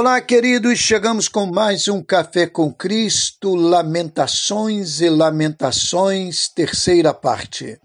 Olá, queridos, chegamos com mais um Café com Cristo, Lamentações e Lamentações, terceira parte.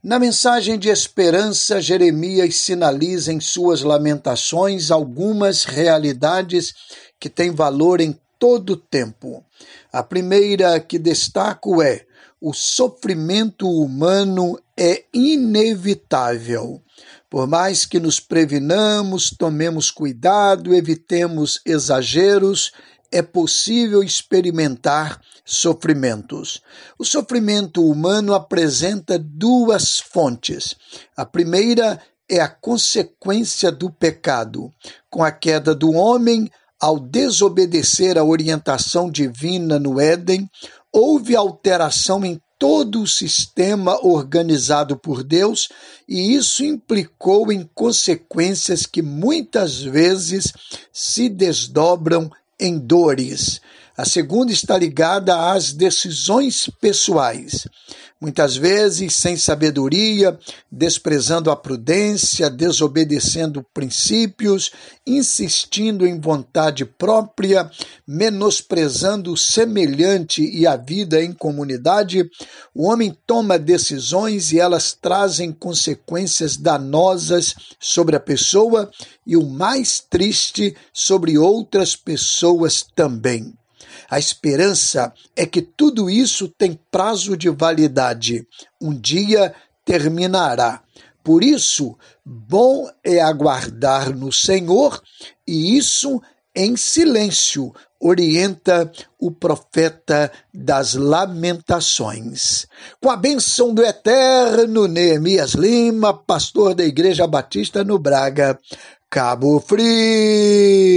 Na mensagem de esperança, Jeremias sinaliza em suas lamentações algumas realidades que têm valor em todo o tempo. A primeira que destaco é: o sofrimento humano é inevitável. Por mais que nos previnamos, tomemos cuidado, evitemos exageros, é possível experimentar sofrimentos. O sofrimento humano apresenta duas fontes. A primeira é a consequência do pecado. Com a queda do homem, ao desobedecer a orientação divina no Éden, houve alteração em todo o sistema organizado por Deus, e isso implicou em consequências que muitas vezes se desdobram em dores. A segunda está ligada às decisões pessoais muitas vezes sem sabedoria, desprezando a prudência, desobedecendo princípios, insistindo em vontade própria, menosprezando o semelhante e a vida em comunidade, o homem toma decisões e elas trazem consequências danosas sobre a pessoa e o mais triste sobre outras pessoas também. A esperança é que tudo isso tem prazo de validade. Um dia terminará. Por isso, bom é aguardar no Senhor, e isso em silêncio, orienta o profeta das Lamentações. Com a benção do eterno Neemias Lima, pastor da Igreja Batista no Braga, Cabo Frio.